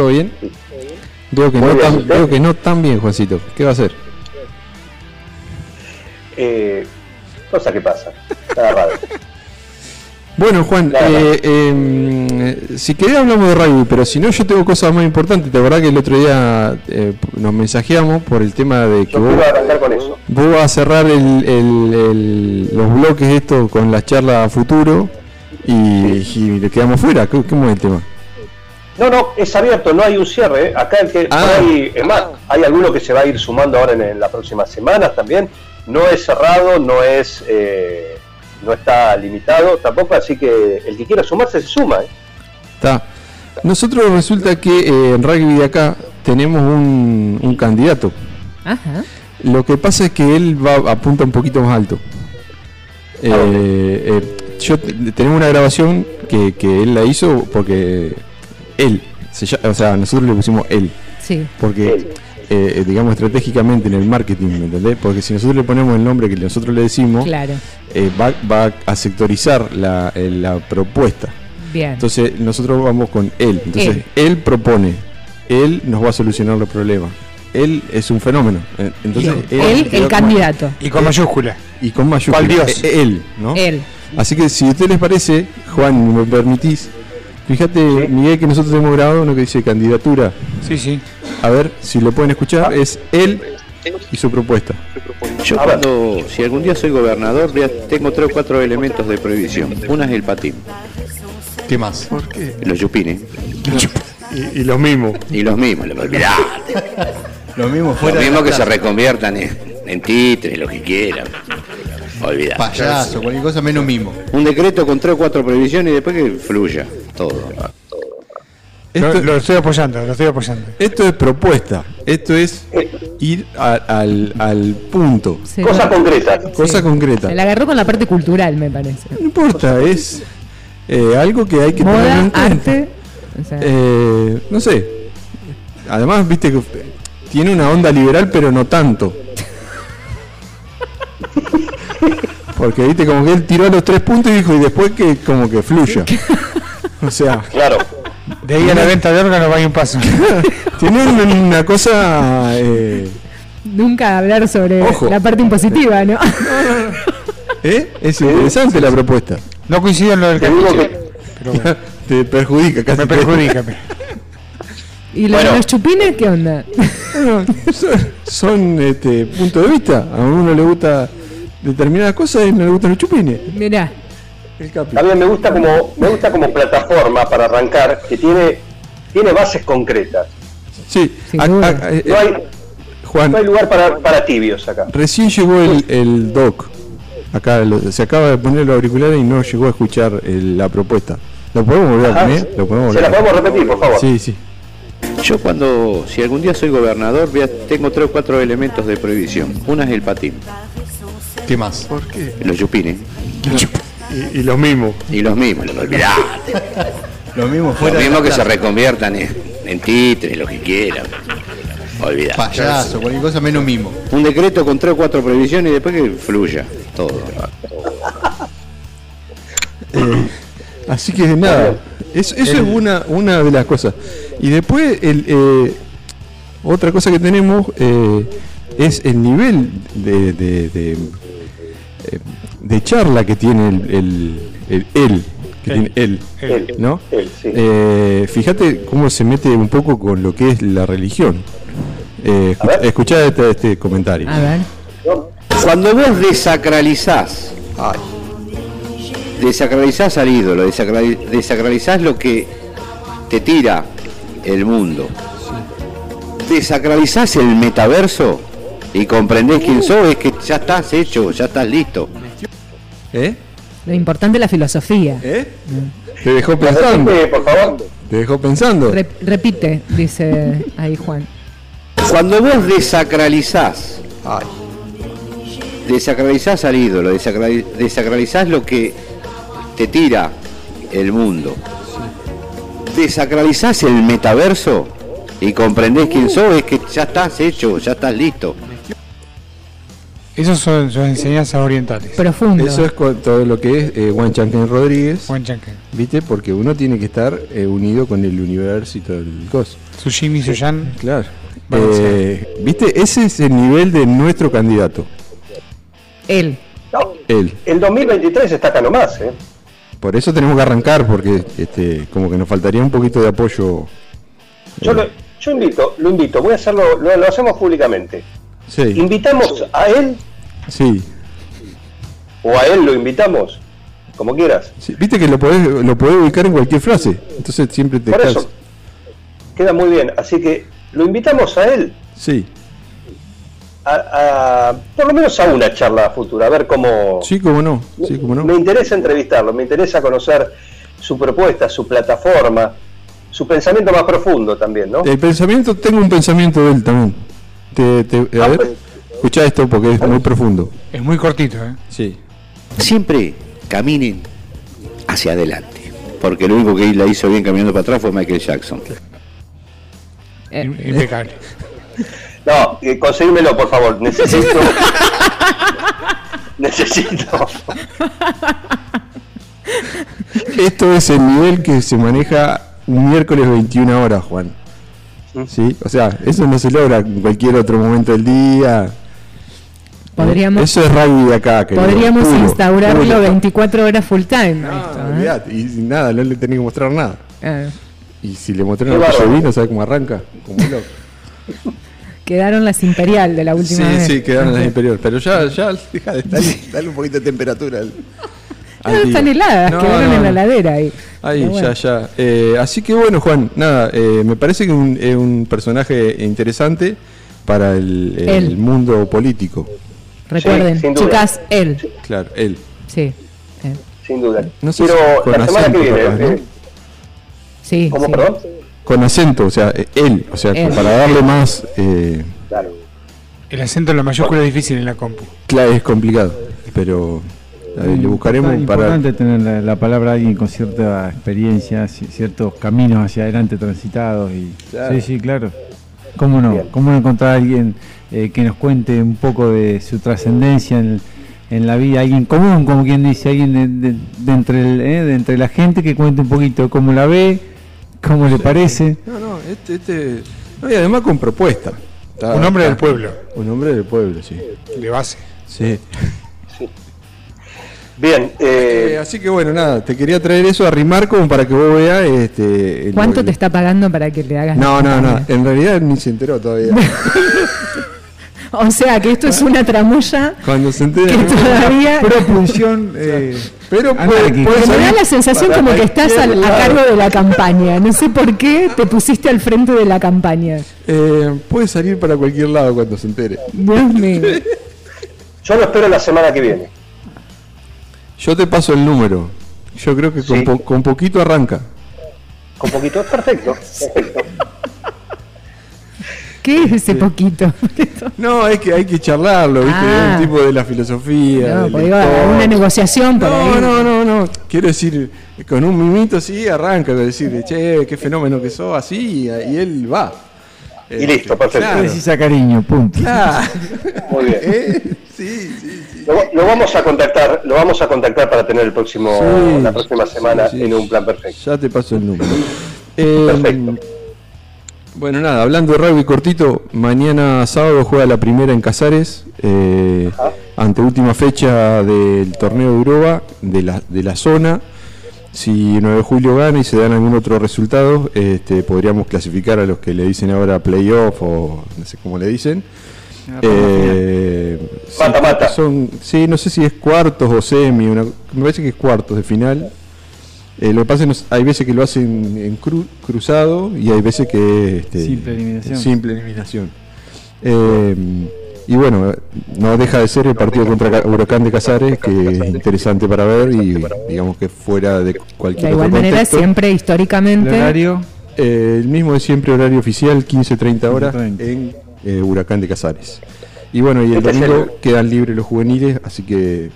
¿Todo bien? Veo que, no bien, tan, ¿usted? veo que no tan bien, Juancito. ¿Qué va a hacer? Eh, cosa que pasa. Raro. Bueno, Juan, Nada. eh, eh, si querés hablamos de rugby, pero si no, yo tengo cosas más importantes. La verdad que el otro día eh, nos mensajeamos por el tema de que vos, quiero arrancar con eso. vos vas a cerrar el- el- el- los bloques estos con las charlas a futuro y, y le quedamos fuera. ¿Cómo cómo es el tema? No, no, es abierto, no hay un cierre. ¿eh? Acá el que Ah. ahí, es más, hay alguno que se va a ir sumando ahora en, en las próximas semanas también. No es cerrado, no es, eh, no está limitado tampoco, así que el que quiera sumarse se suma. ¿eh? Está. Nosotros resulta que eh, en rugby de acá tenemos un, un candidato. Ajá. Lo que pasa es que él va apunta un poquito más alto. Eh, eh, yo te- tenemos una grabación que, que él la hizo porque él, se llama- o sea, nosotros le pusimos él, Sí. porque Él. eh, digamos estratégicamente en el marketing, ¿me entendés? Porque si nosotros le ponemos el nombre que nosotros le decimos, Claro. eh, va, va a sectorizar la, eh, la propuesta. Bien. Entonces nosotros vamos con él. Entonces él, propone, él nos va a solucionar los problemas. Él es un fenómeno. Eh, Entonces Él, quedó el como- candidato. Y con mayúscula. Y con mayúscula. ¿Cuál Dios? Eh, Él, ¿no? Él. Así que si a usted les parece, Juan, me permitís, fíjate, Miguel, que nosotros hemos grabado uno que dice candidatura. Sí, sí. A ver si lo pueden escuchar. Es él y su propuesta. Yo cuando, si algún día soy gobernador, tengo tres o cuatro elementos de prohibición. Una es el patín, ¿Qué más? los yupines Y, los mismos. y los mismos, le olvidá. Lo mismo Los mismos que se reconviertan en, en títeres, lo que quieran. Olvidá. Payaso, cualquier cosa menos mimo. Un decreto con tres o cuatro prohibiciones y después que fluya todo. Esto, Lo, lo estoy apoyando, lo estoy apoyando. esto es propuesta. Esto es ir a- al, al punto. Se Cosa lo- concreta. Cosa Sí. concreta. Se la agarró con la parte cultural, me parece. No importa, es eh, algo que hay que tener Moda, en cuenta. arte. o sea, Eh, no sé. Además, viste que tiene una onda liberal, pero no tanto. Porque viste como que él tiró los tres puntos y dijo, y después que como que fluya. O sea, Claro. De ahí a la venta de órganos vaya un paso. tiene una, una cosa... eh, nunca hablar sobre Ojo. la parte impositiva, ¿no? ¿eh? Es interesante la propuesta. No coincido en lo del capricho. que Pero bueno, Te perjudica casi. me perjudica. pero- ¿Y los, Bueno. los chupines qué onda? Bueno, son, son, este, puntos de vista. A uno le gusta determinadas cosas y no le gustan los chupines. Mirá. El también me gusta como me gusta como plataforma para arrancar que tiene tiene bases concretas. Sí, a- a- eh, No hay, Juan, no hay lugar para, para tibios acá. recién llegó el, el doc. Acá lo- se acaba de poner los auriculares y no llegó a escuchar el- la propuesta. ¿Lo podemos volver a Ajá. poner? ¿Lo podemos ¿Se volver la a- podemos repetir, por favor? Sí, sí. Yo cuando, si algún día soy gobernador, voy a- tengo tres o cuatro elementos de prohibición. Una es el patín, ¿Qué más? los yupines Y, los mismos. y los mismos, le olvidá. Lo mismo Los fuera. de mismos que se reconviertan en, en títeres, lo que quieran. Olvidá. Payaso, cualquier cosa menos mimo. Un decreto con tres o cuatro prohibiciones y después que fluya todo. Eh, así que nada, eso, eso es una, una de las cosas. Y después, el, eh, otra cosa que tenemos eh, es el nivel de, de, de, eh, de charla que tiene el, el, el- él, que Él. tiene él, Él. ¿no? Él, sí. Eh, fíjate cómo se mete un poco con lo que es la religión. Eh, escuchá este, este comentario. A ver. Cuando vos desacralizás, desacralizás al ídolo, desacrali- desacralizás lo que te tira el mundo, desacralizás el metaverso y comprendés quién sos, es que ya estás hecho, ya estás listo. ¿Eh? Lo importante es la filosofía. ¿Eh? Te dejó pensando. Repite, por favor. Te dejó pensando. Rep- repite, dice ahí Juan. Cuando vos desacralizás, Ay, desacralizás al ídolo, desacrali- desacralizás lo que te tira el mundo, desacralizás el metaverso y comprendés quién sos, es que ya estás hecho, ya estás listo. Esas son sus enseñanzas orientales. Profundo. eso es con todo lo que es eh, Juan Chanquen Rodríguez. Juan Chanque. ¿Viste? Porque uno tiene que estar eh, unido con el universo y todo el cos. Sushimi Suyan. Claro. Eh, ¿Viste? Ese es el nivel de nuestro candidato. Él. No, Él. el 2023 está acá nomás, ¿eh? Por eso tenemos que arrancar, porque este, como que nos faltaría un poquito de apoyo. Yo, lo, yo invito, lo invito, voy a hacerlo, lo, lo hacemos públicamente. Sí, Invitamos a él sí. o a él lo invitamos, como quieras. sí. Viste que lo podés, lo podés ubicar en cualquier frase. Entonces siempre te Por estás- eso, queda muy bien. Así que lo invitamos a él, Sí, a, a- por lo menos a una charla futura, a ver cómo... sí, cómo no. Sí, cómo no. Me interesa entrevistarlo, me interesa conocer su propuesta, su plataforma, su pensamiento más profundo también, ¿no? El pensamiento, tengo un pensamiento de él también. Te, te- a Ah, ver, pues. Escucha esto porque es muy profundo. Es muy cortito, ¿eh? Sí. Siempre caminen hacia adelante, porque lo único que la hizo bien caminando para atrás fue Michael Jackson. Eh, Im- Impecable. No, eh, conseguímelo, por favor. Necesito. Necesito. Esto es el nivel que se maneja un miércoles 21 horas, Juan. ¿Sí? O sea, eso no se logra en cualquier otro momento del día. Podríamos- Eso es rugby de acá. querido, Podríamos puro, instaurarlo puro. 24 horas full time. No, esto, ¿eh? y sin nada, no le tenés que mostrar nada. Ah, Y si le mostré de bárbaro. vino, ¿sabes cómo arranca? Como loco. quedaron las imperial de la Sí, última vez. sí, quedaron en la inferior. Pero ya, ya, deja de dale, dale un poquito de temperatura al, al No, están heladas, No, quedaron no, en la no. heladera ahí. Ahí, bueno. ya, ya. Eh, así que bueno, Juan, nada, eh, me parece que un- es un personaje interesante para el, el mundo político. Recuerden, duda. chicas, él. Claro, él. Sí. él. Sin duda. No sé Pero si con la semana que acento, viene. capaz, ¿no? eh, Sí. ¿Cómo, sí. perdón? Con acento, o sea, eh, él, o sea, Él. para darle más... Eh, Claro. El acento en la mayúscula es difícil en la compu. claro, es complicado, pero ver, le buscaremos Es para... importante tener la, la palabra alguien con cierta experiencia, ci- ciertos caminos hacia adelante transitados. y Claro. Sí, sí, claro. ¿Cómo no? Bien. ¿Cómo no encontrar a alguien eh, que nos cuente un poco de su trascendencia en, en la vida? Alguien común, como quien dice, alguien de, de- de entre, el, eh, de entre la gente que cuente un poquito cómo la ve, cómo le parece. No, no, este... este no, y además con propuesta. Está- Un hombre está- del pueblo, Un hombre del pueblo, sí. de base. Sí. Bien. Eh, Eh, así que bueno, nada, te quería traer eso a arrimar como para que vos veas este... el- ¿Cuánto te está pagando para que le hagas No, no, no, en realidad ni se enteró todavía. O sea, que esto es una tramoya Cuando se entere... que todavía... Propulsión. eh, Pero puede, puede Me da la sensación como que estás a lado. cargo de la campaña. No sé por qué te pusiste al frente de la campaña. Eh, puede salir para cualquier lado cuando se entere. Dios mío. yo lo espero la semana que viene. Yo te paso el número. Yo creo que con, Sí. po- con poquito arranca. Con poquito. Perfecto. Perfecto. ¿Qué es ese poquito? No, es que hay que charlarlo, ¿viste? Ah. Un tipo de la filosofía. No, pues una negociación por No, ahí. no, no, no. Quiero decir, con un mimito sí arranca, decir, che, qué fenómeno que sos, así, y, él va. Y listo, perfecto. Claro. Precisa cariño, punto. Claro. Muy bien. ¿Eh? Sí, sí, sí. Lo, lo vamos a contactar, lo vamos a contactar para tener el próximo, Sí, la próxima semana sí, sí. en un plan perfecto. Ya te paso el número. Eh, Perfecto. Bueno, nada, hablando de rugby cortito, mañana sábado juega la primera en Casares, eh, ante última fecha del torneo de Europa, de la, de la zona. Si 9 de julio gana y se dan algún otro resultado, este, podríamos clasificar a los que le dicen ahora playoff o no sé cómo le dicen. Eh, sí, Mata, mata. Son, sí, no sé si es cuartos o semi, una- me parece que es cuartos de final. Eh, lo que pasa es que hay veces que lo hacen en cru- cruzado y hay veces que este, Simple eliminación. simple eliminación. Eh, y bueno, no deja de ser el partido contra Huracán de Casares, que es interesante para ver y digamos que fuera de cualquier De otro igual manera, contexto. siempre históricamente. Eh, el mismo de siempre, horario oficial, 15.30 horas 15:30. en eh, Huracán de Casares. Y bueno, y el Este es domingo quedan libres los juveniles, así que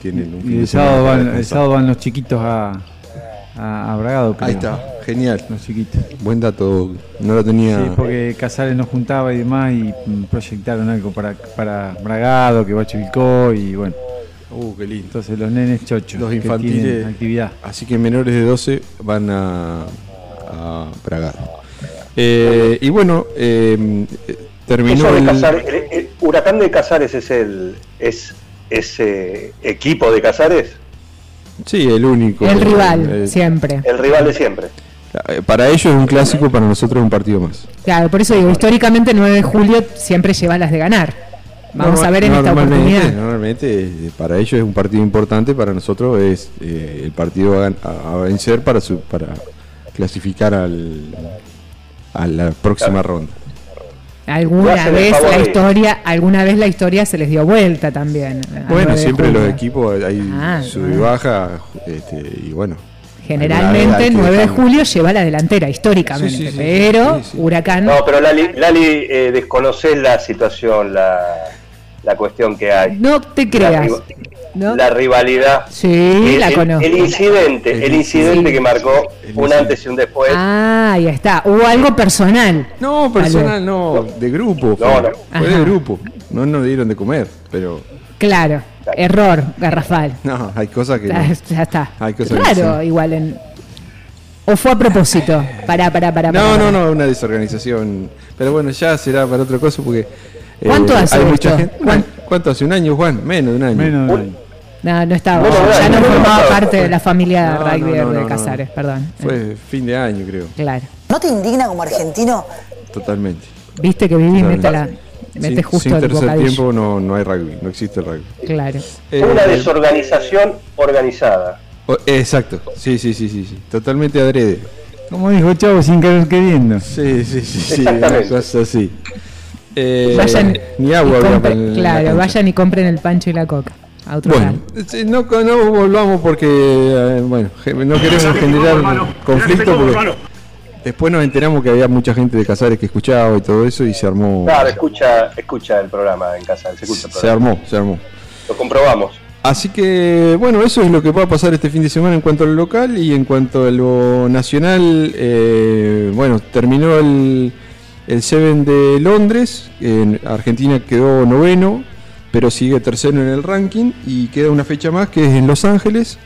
tienen un fin Y el sábado, van, el descansar. sábado van los chiquitos a, a, a Bragado. Ahí está, genial. Los chiquitos. Buen dato, no lo tenía. Sí, porque Casares nos juntaba y demás y mm, proyectaron algo para, para Bragado, que va a Chivilcó y bueno. Uh, qué lindo. Entonces los nenes chochos. Los infantiles. tienen actividad. Así que menores de 12 van a, a Bragado. Eh, y bueno, eh, terminó Eso de el- Casares, el, el Huracán de Casares es el es ese equipo de Casares, Sí, el único. El rival, Eh, siempre. el rival de siempre. Para ellos es un clásico, para nosotros es un partido más. Claro, por eso digo, históricamente 9 de julio siempre lleva las de ganar. Vamos Normal- a ver en esta oportunidad. Normalmente eh, para ellos es un partido importante, para nosotros es eh, el partido a, a- a vencer para su, para clasificar al, a la próxima ronda. Alguna el vez la historia, alguna vez la historia se les dio vuelta también. Bueno, 9 de siempre los equipos hay Ah, sub y baja, este, y bueno. Generalmente que 9 de julio lleva la delantera históricamente, Sí, sí, sí, pero sí, sí. Huracán No, pero Lali, Lali eh, desconoces la situación, la, la cuestión que hay. no te La, creas. La rivalidad. Sí, el, la el- conozco. el incidente, el incidente que marcó un antes y un después. Ah, ahí está. Hubo algo personal. No, personal no, de grupo. Fue, No, no. fue de grupo. No nos dieron de comer, pero Claro, error, garrafal. no, hay cosas que. Ya, está. Hay cosas que Claro, sí. igual en. O fue a propósito. Pará, pará, pará. No, pará, no, pará. no, una desorganización. Pero bueno, ya será para otra cosa porque. Eh, ¿Cuánto hace hay mucha esto? gente. ¿Cuán- ¿Cuánto hace? ¿Un año, Juan? Menos de un año. Menos de un año. No, no estaba. Bueno, ya no formaba bueno, parte de la familia No, rugby no, no, de Casares, no. perdón. Fue fin de año, creo. Claro. ¿No te indigna como argentino? Totalmente. Viste que viví y mete, la, Sin- mete justo sin el tercer bocadillo. tiempo no, no hay rugby, no existe el rugby. Claro. Eh, Fue una desorganización organizada. exacto, sí, sí, sí, sí, sí. Totalmente adrede. Como dijo Chavo, sin querer queriendo. Sí, sí, sí, sí. Exactamente. Una cosa así. Eh, Vayan ni agua compren- Claro, vayan y compren el pancho y la coca. A otro Bueno, sí, no, no volvamos porque eh, bueno, no queremos generar conflicto porque después nos enteramos que había mucha gente de Casares que escuchaba y todo eso y se armó. Claro, escucha, escucha el programa en casa, se escucha el Se armó, se armó. Lo comprobamos. Así que, bueno, eso es lo que va a pasar este fin de semana en cuanto a lo local y en cuanto a lo nacional. eh, bueno, terminó el, el Seven de Londres. En Argentina quedó noveno, pero sigue tercero en el ranking. Y queda una fecha más que es en Los Ángeles,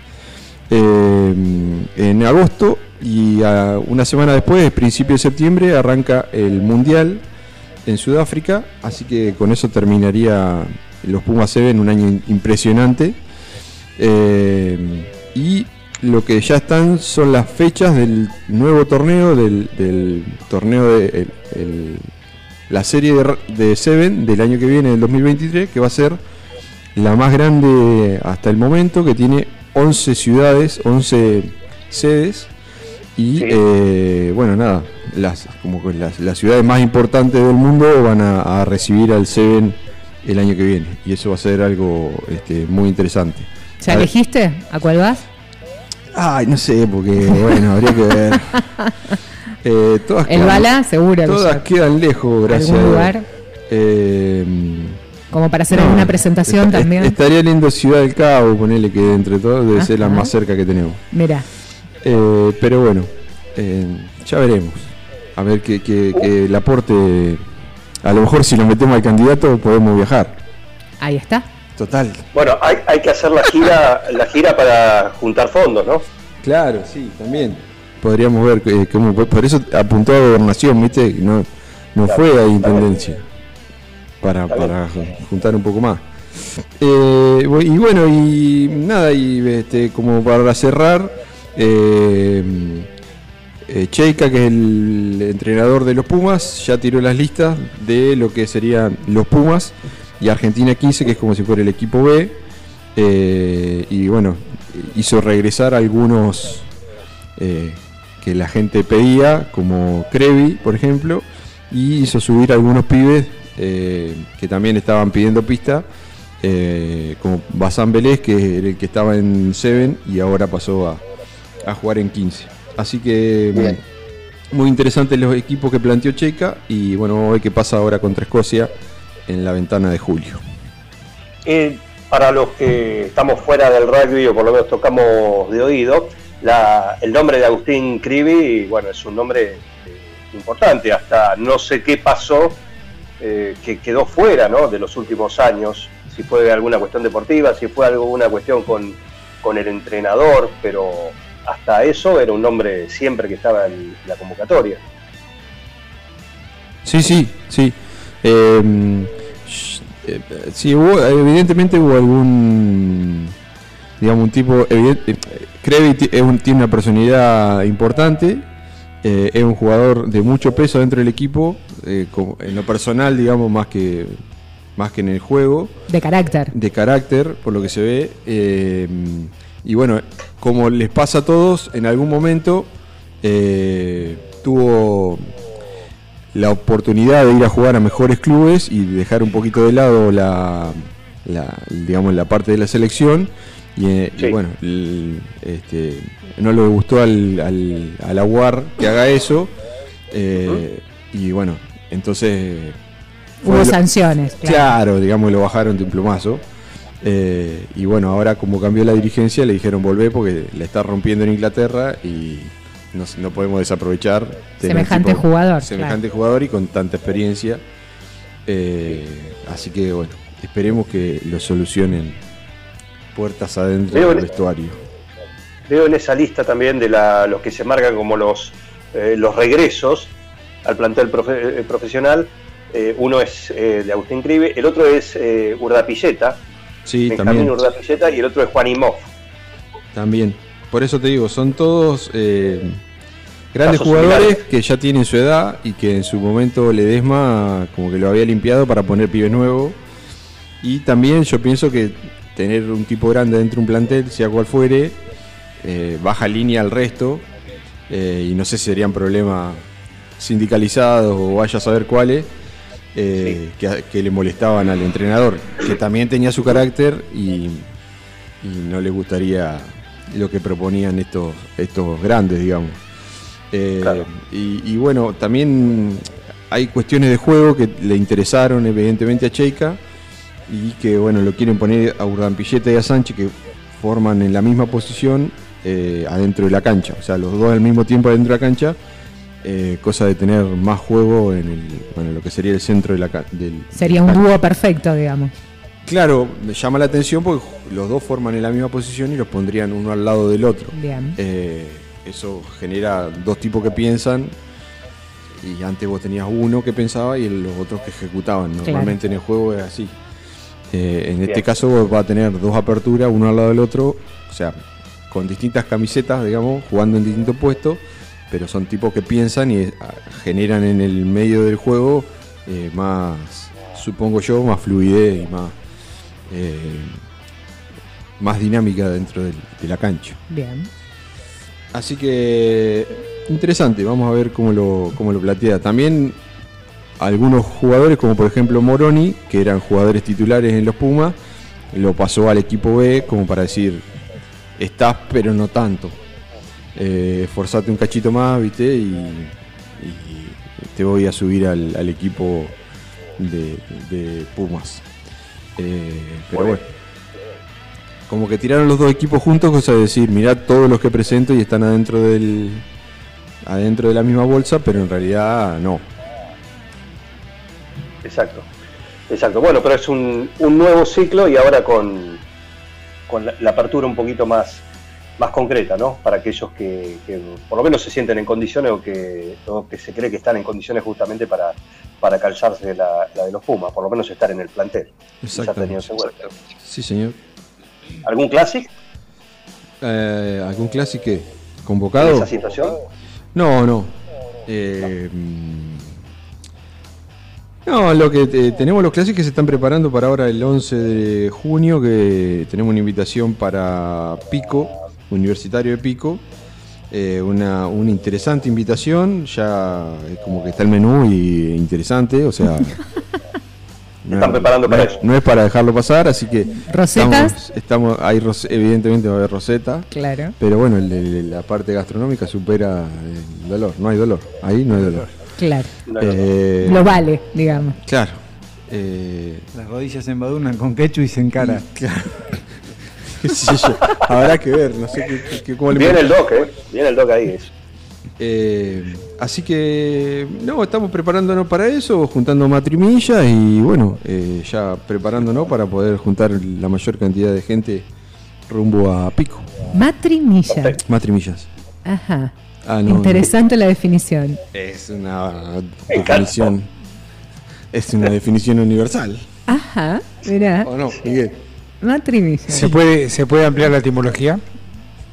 eh, en agosto. Y una semana después, principio de septiembre, arranca el Mundial en Sudáfrica, así que con eso terminaría los Pumas Seven un año impresionante. Eh, y lo que ya están son las fechas del nuevo torneo, del, del torneo de el- el- la serie de, de Seven del año que viene, del 2023, que va a ser la más grande hasta el momento, que tiene 11 ciudades, 11 sedes. Y Sí. eh, bueno, nada, las, como que las, las ciudades más importantes del mundo van a, a recibir al Seven el año que viene. Y eso va a ser algo este, muy interesante. ¿Ya elegiste a cuál vas? Ay, no sé, porque bueno, habría que ver. Eh, todas El Bala, seguro Todas ya- quedan lejos, gracias ¿Algún lugar? Eh, Como para hacer no, alguna presentación también. Estaría lindo Ciudad del Cabo, ponele que entre todos debe ser la más cerca que tenemos. Mira, Eh, pero bueno, eh, ya veremos. A ver que, que, que el aporte. A lo mejor si lo metemos al candidato podemos viajar. ahí está. Total. Bueno, hay, hay que hacer la gira, la gira para juntar fondos, ¿no? Claro, sí, también. Podríamos ver eh, cómo. Por eso apuntó a gobernación, ¿viste? No, no Claro, fue a intendencia. Para, juntar un poco más. Eh, y bueno, y nada, y este, como para cerrar, eh, eh, Cheika, que es el entrenador de los Pumas, ya tiró las listas de lo que serían los Pumas y Argentina 15, que es como si fuera el equipo B. Eh, y bueno, hizo regresar algunos eh, que la gente pedía, como Crevi, por ejemplo, y hizo subir algunos pibes eh, que también estaban pidiendo pista, como Bazán Vélez, que era el que estaba en 7 y ahora pasó a, a jugar en 15. Así que Bien. muy interesantes los equipos que planteó Checa y bueno, vamos a ver qué pasa ahora contra Escocia en la ventana de julio. Eh, para los que estamos fuera del rugby o por lo menos tocamos de oído, la- el nombre de Agustín Cribi, bueno, es un nombre eh, importante, hasta no sé qué pasó, eh, que quedó fuera ¿no? de los últimos años, si fue alguna cuestión deportiva, si fue alguna cuestión con, con el entrenador, pero hasta eso era un nombre siempre que estaba en la convocatoria. Sí, sí, sí. Eh, sh- eh, sí, hubo, evidentemente hubo algún, digamos, un tipo, evidente, Krevi es un- tiene una personalidad importante, eh, es un jugador de mucho peso dentro del equipo, eh, como- en lo personal, digamos, más que, más que en el juego De carácter. de carácter, por lo que se ve. eh, y bueno, como les pasa a todos, en algún momento eh, tuvo la oportunidad de ir a jugar a mejores clubes y dejar un poquito de lado la, la- digamos, la parte de la selección. Y, eh, y bueno, el- este, no le gustó al, al, a la UAR que haga eso. eh, Y bueno, entonces... Hubo lo- sanciones. Claro. Claro, digamos, lo bajaron de un plumazo. Eh, y bueno, ahora como cambió la dirigencia, le dijeron volver porque la está rompiendo en Inglaterra y no, no podemos desaprovechar. Semejante jugador, Semejante jugador y con tanta experiencia. Eh, así que bueno, esperemos que lo solucionen puertas adentro Veo del en- vestuario. Veo en esa lista también de la- los que se marcan como los, eh, los regresos al plantel profe- eh, profesional. Eh, uno es eh, de Agustín Cribe, el otro es eh, Urdapilleta, Sí, Benjamín también. Urdapilleta, y el otro es Juan Imhoff. También. Por eso te digo, son todos eh, grandes Casos jugadores similares. que ya tienen su edad y que en su momento Ledesma como que lo había limpiado para poner pibes nuevos. Y también yo pienso que tener un tipo grande dentro de un plantel, sea cual fuere, eh, baja línea al resto. eh, y no sé si serían problemas sindicalizados o vaya a saber cuáles. eh, que, que le molestaban al entrenador, que también tenía su carácter y, y no le gustaría lo que proponían estos, estos grandes, digamos. Eh, y, y bueno, también hay cuestiones de juego que le interesaron evidentemente a Cheika y que bueno, lo quieren poner a Urdampilleta y a Sánchez que forman en la misma posición eh, adentro de la cancha, o sea, los dos al mismo tiempo adentro de la cancha, eh, cosa de tener más juego en el, bueno, lo que sería el centro de la del, Sería un dúo perfecto, digamos. Claro, me llama la atención porque los dos forman en la misma posición y los pondrían uno al lado del otro. Bien. Eh, eso genera dos tipos que piensan y antes vos tenías uno que pensaba y los otros que ejecutaban. Normalmente en el juego es así. Eh, en este Bien. caso vos va a tener dos aperturas, uno al lado del otro, o sea, con distintas camisetas, digamos, jugando en distintos puestos, pero son tipos que piensan y eh, generan en el medio del juego eh, más, supongo yo, más fluidez y más, eh, más dinámica dentro del- de la cancha. Bien. Así que interesante, vamos a ver cómo lo, cómo lo plantea. También algunos jugadores, como por ejemplo Moroni, que eran jugadores titulares en los Pumas, lo pasó al equipo B como para decir, estás pero no tanto. Eh, esforzate un cachito más, viste, y, y te voy a subir al, al equipo de, de Pumas. Eh, pero bueno, como que tiraron los dos equipos juntos, cosa de decir, mirad todos los que presento y están adentro del adentro de la misma bolsa, pero en realidad no. Exacto. Exacto. Bueno, pero es un, un nuevo ciclo y ahora con, con la, la apertura un poquito más, más concreta, ¿no? Para aquellos que, que por lo menos se sienten en condiciones o que, o que se cree que están en condiciones justamente para, para calzarse la, la de los Pumas, por lo menos estar en el plantel. Cuenta. Sí, señor. ¿Algún clásico Eh, ¿Algún clásico qué? en convocado? esa situación? No, no. Eh, no, lo que eh, tenemos los clásicos que se están preparando para ahora el 11 de junio, que tenemos una invitación para Pico, Universitario de Pico. Eh, una, una interesante invitación, ya es como que está el menú y interesante, o sea, Se están preparando para no, eso. No es para dejarlo pasar, así que. ¿Rosetas? Estamos, estamos- hay ros- evidentemente va a haber roseta. Claro. Pero bueno, el la parte gastronómica supera el dolor. No hay dolor. Ahí no hay dolor. Claro. Eh, Lo vale, digamos. Claro. Eh, Las rodillas se embadunan con ketchup y se encara. Claro. Qué sé yo. Habrá que ver, no sé qué, qué- qué- cómo le Viene el doc, ¿eh? Viene el doc ahí. Eh, así que, no, estamos preparándonos para eso, juntando matrimillas y bueno, eh, ya preparándonos para poder juntar la mayor cantidad de gente rumbo a Pico. Matrimilla. Matrimillas. Ajá. Ah, no, Interesante la definición. Es una definición. Es una definición universal. Ajá. Mirá. ¿O no, Miguel? Matrimilla. ¿Se, puede, ¿Se puede ampliar la etimología?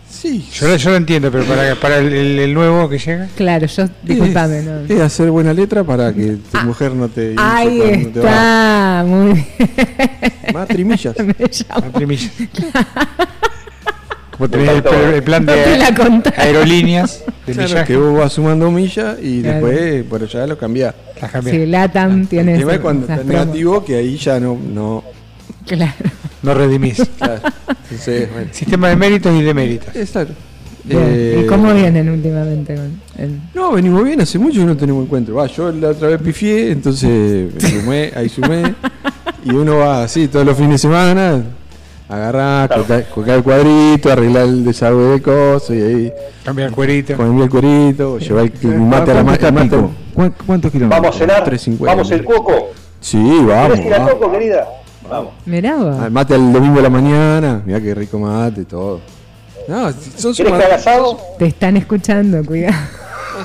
Sí. Yo, lo- yo lo entiendo, pero para, para el, el- el nuevo que llega. Claro, yo, disculpame, no. Es hacer buena letra para que tu mujer no te. Ahí no está, muy bien. Matrimillas. Matrimillas. Como tenés el, el plan No de aerolíneas, de Claro, que vos vas sumando millas y Claro. después por allá lo cambiás. Las cambiás. Sí, Latam tiene El tema es cuando está negativo que ahí ya no. no Claro. No redimís. claro. Bueno. Sistema de méritos y deméritos. Exacto. Bien. Eh, ¿Y cómo vienen últimamente con el- No, venimos bien, hace mucho que no tenemos encuentro. Va, yo la otra vez pifié, entonces sumé, ahí sumé. y uno va así todos los fines de semana, agarrar, cortar el cuadrito, arreglar el desagüe de cosas y ahí Cambia el cuerito. poner el cuerito, llevar el, el mate a la. ¿Cuán- ¿Cuántos kilómetros? Vamos a cenar. 3.50. Vamos el coco. Sí, ¿Quieres vamos. ir a coco, querida? Vamos. Mirá vos. Al mate el domingo a la mañana, mirá qué rico mate, todo. No, son ¿Quieres que haga asado? Te están escuchando, cuidado.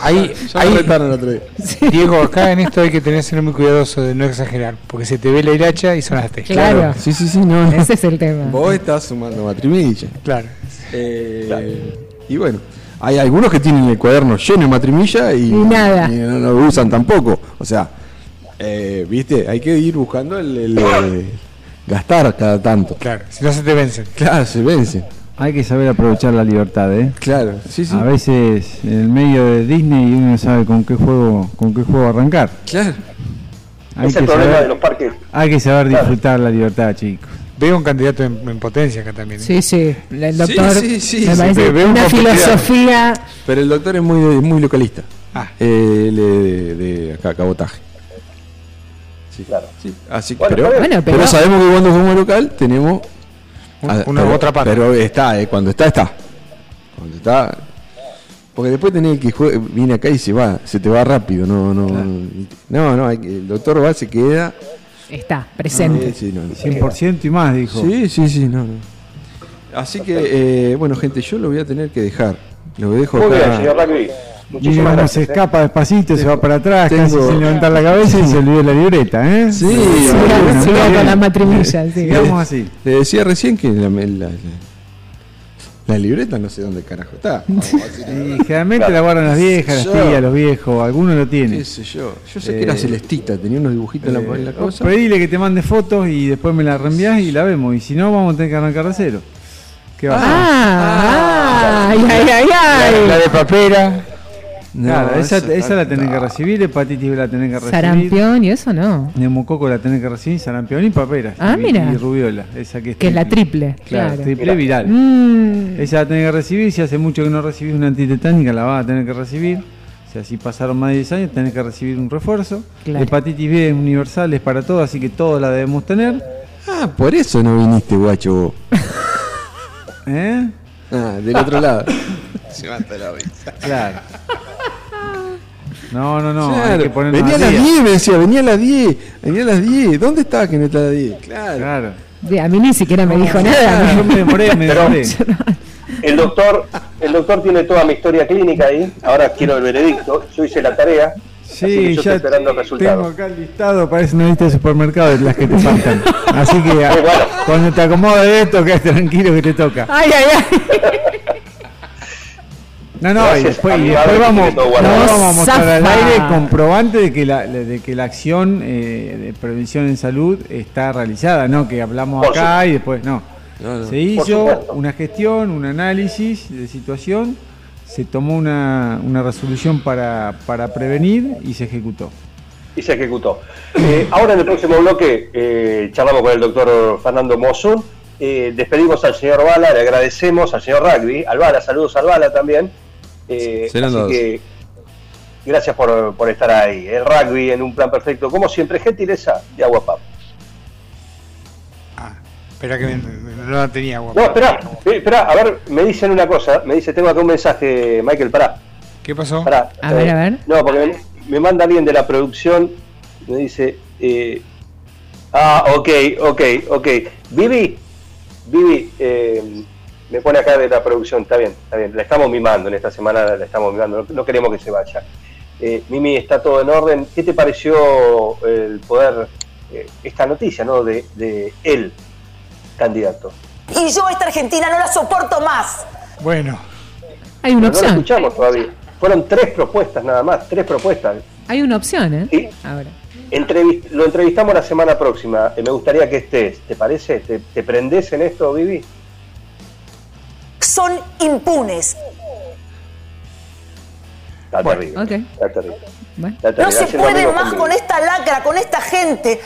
Ahí, Ya ahí, retaron el otro día. Diego, acá en esto hay que tener ser muy cuidadoso de no exagerar, porque se te ve la hilacha y sonaste. Claro. Sí, sí, sí, no. Ese es el tema. Vos estás sumando matrimilla. Claro. Eh, Y bueno, hay algunos que tienen el cuaderno lleno de matrimilla y, Y nada. y no lo usan tampoco. O sea, eh, viste, hay que ir buscando el, el, eh, gastar cada tanto. Claro, si no se te vencen. Claro, se vencen. Hay que saber aprovechar la libertad, ¿eh? Claro, sí, sí. A veces en el medio de Disney uno no sabe con qué juego, con qué juego arrancar. Claro. Hay es el problema saber- de los parques. Hay que saber Claro. disfrutar la libertad, chicos. Veo un candidato en, en potencia acá también. ¿eh? Sí, sí. El doctor sí, sí, sí, veo un una filosofía. Pero el doctor es muy, muy localista. Ah. Eh, es de, de acá, cabotaje. Sí, Claro. sí. Así, Bueno, pero. Bueno, pero, pero- sabemos que cuando jugamos local tenemos Ah, una pero, otra parte. Pero está, eh, cuando está, está. Cuando está. Porque después tenés que jue- viene acá y se va, se te va rápido, no, no, no, no, que- el doctor va, se queda. Está, presente. Sí, sí, no, no. 100% y más, dijo. sí, sí, sí, no, no. Así que, eh, bueno, gente, yo lo voy a tener que dejar. Lo dejo Muy acá. bien, señor Rugby. Y Muchísimas uno gracias. se ¿eh? escapa despacito, se va para atrás, Tengo- casi sin levantar la cabeza y se olvidó la libreta, ¿eh? Sí, siga está con la matrimilla. así. Le decía recién que la, la, la- la libreta no sé dónde carajo está. A Y generalmente la guardan las viejas, las tías, los viejos, algunos lo tienen. ¿Qué sé yo? Yo sé que era Eh, celestita, tenía unos dibujitos en, la, en la Eh, cosa. Pedile que te mande fotos y después me la reenvías y la vemos. Y si no, vamos a tener que arrancar de cero. ¿Qué va a hacer? Ah, ay, ay, ay, La, ay. la de papera. No, Claro, esa, esa esa la tenés que recibir, hepatitis B la tenés que recibir. Sarampión y eso no. Neumococo la tenés que recibir, sarampión y papera. Ah, y, mira. Y rubiola, esa que es Que es la triple. Claro, Claro. triple viral. Mm, Esa la tenés que recibir, si hace mucho que no recibís una antitetánica, la vas a tener que recibir. O sea, si pasaron más de 10 años, tenés que recibir un refuerzo. Claro. Hepatitis B es universal, es para todos, así que todos la debemos tener. Ah, por eso no viniste, guacho. vos. ¿Eh? Ah, del otro lado. Se mata la risa. Claro. No, no, no, Claro, hay que ponernos venía a las día. 10, me decía, venía a las 10, venía a las 10. ¿Dónde está que no está a las 10? Claro. Claro. de- a mí ni siquiera me dijo nada. yo me demoré, me demoré. El doctor, el doctor tiene toda mi historia clínica ahí. Ahora quiero el veredicto. Yo hice la tarea. así que Sí, yo ya estoy esperando tengo acá el listado, parece una lista de supermercado de las que te faltan. Así que bueno. cuando te acomodes de esto, quedas tranquilo que te toca. Ay, ay, ay. No, no, y después, y después vamos, vamos a mostrar al aire comprobante de que la, de que la acción eh, de prevención en salud está realizada, no que hablamos Por acá y después no. No, no. Se hizo una gestión, un análisis de situación, se tomó una, una resolución para, para prevenir y se ejecutó. y se ejecutó. Eh, ahora en el próximo bloque eh, charlamos con el doctor Fernando Mosun. Eh, despedimos al señor Bala, le agradecemos al señor Rugby, al Bala, saludos al Bala también. Eh, Serán así dos. que gracias por, por estar ahí. El rugby en un plan perfecto, como siempre, gentileza de Aguapap. Espera que me- me- no la tenía agua. No, espera, eh, espera, a ver, me dicen una cosa, me dice, tengo acá un mensaje, Michael, pará. ¿Qué pasó? Pará, A ver, eh, a ver. No, porque me, me manda alguien de la producción, me dice, eh, ah, ok, ok, ok. Vivi, Vivi, eh, me pone acá de la producción, está bien, está bien, la estamos mimando en esta semana, la estamos mimando, no, queremos que se vaya. Eh, Mimi, está todo en orden. ¿Qué te pareció el poder, eh, esta noticia, ¿no? De, de él, candidato. Y yo esta Argentina no la soporto más. Bueno, Hay una Pero no lo opción. escuchamos todavía. Fueron tres propuestas nada más, tres propuestas. Hay una opción, ¿eh? Sí. Ahora. Entrevist- lo entrevistamos la semana próxima. Eh, me gustaría que estés. ¿Te parece? ¿Te, te prendés en esto, Vivi? Son impunes. Está terrible. Está terrible. Bueno. Está No se puede más con esta lacra, con esta gente.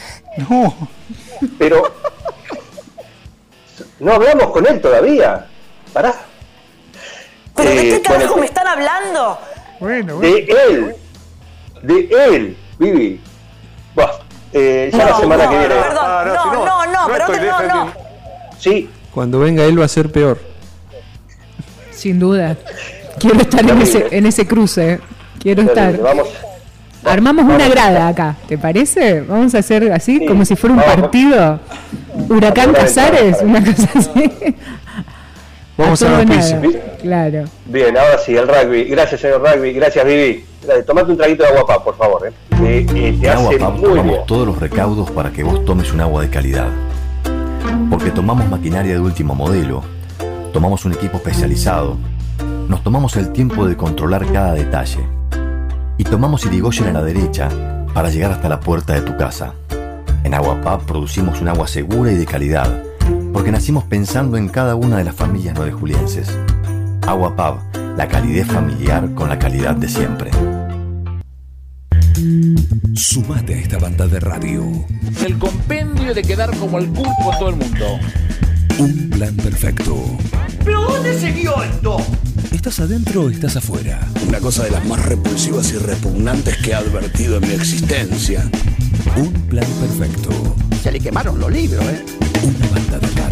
no. Pero. No hablamos con él todavía. Pará. ¿Pero de Eh, qué carajo bueno, me están hablando? Bueno, bueno. De él. De él, Vivi. Buah, eh, ya la No, semana no, que viene. Perdón, no, no, no, pero estoy no, no. Sí, Cuando venga él va a ser peor. Sin duda. Quiero estar en ese, en ese cruce. Quiero estar. Vamos. Armamos una grada acá, ¿te parece? Vamos a hacer así, Sí, como si fuera un vamos. partido. Huracán Casares, una cosa así. Vamos a auspicio. Claro. Bien, ahora sí, el rugby. Gracias, señor rugby. Gracias, Vivi. Gracias. Tomate un traguito de agua, pa, por favor. Eh. Eh, eh, te En Agua hace Pap muy bien. tomamos todos los recaudos para que vos tomes un agua de calidad. Porque tomamos maquinaria de último modelo, tomamos un equipo especializado, nos tomamos el tiempo de controlar cada detalle y tomamos Irigoyen a la derecha para llegar hasta la puerta de tu casa. En Agua Pap producimos un agua segura y de calidad, porque nacimos pensando en cada una de las familias nuevejulienses. Agua Pab, la calidez familiar con la calidad de siempre. Sumate a esta banda de radio. El compendio de quedar como el pulpo en todo el mundo. Un plan perfecto. ¿Pero dónde se vio esto? ¿Estás adentro o estás afuera? Una cosa de las más repulsivas y repugnantes que he advertido en mi existencia. Un plan perfecto. Se le quemaron los libros, ¿eh? Una banda de radio.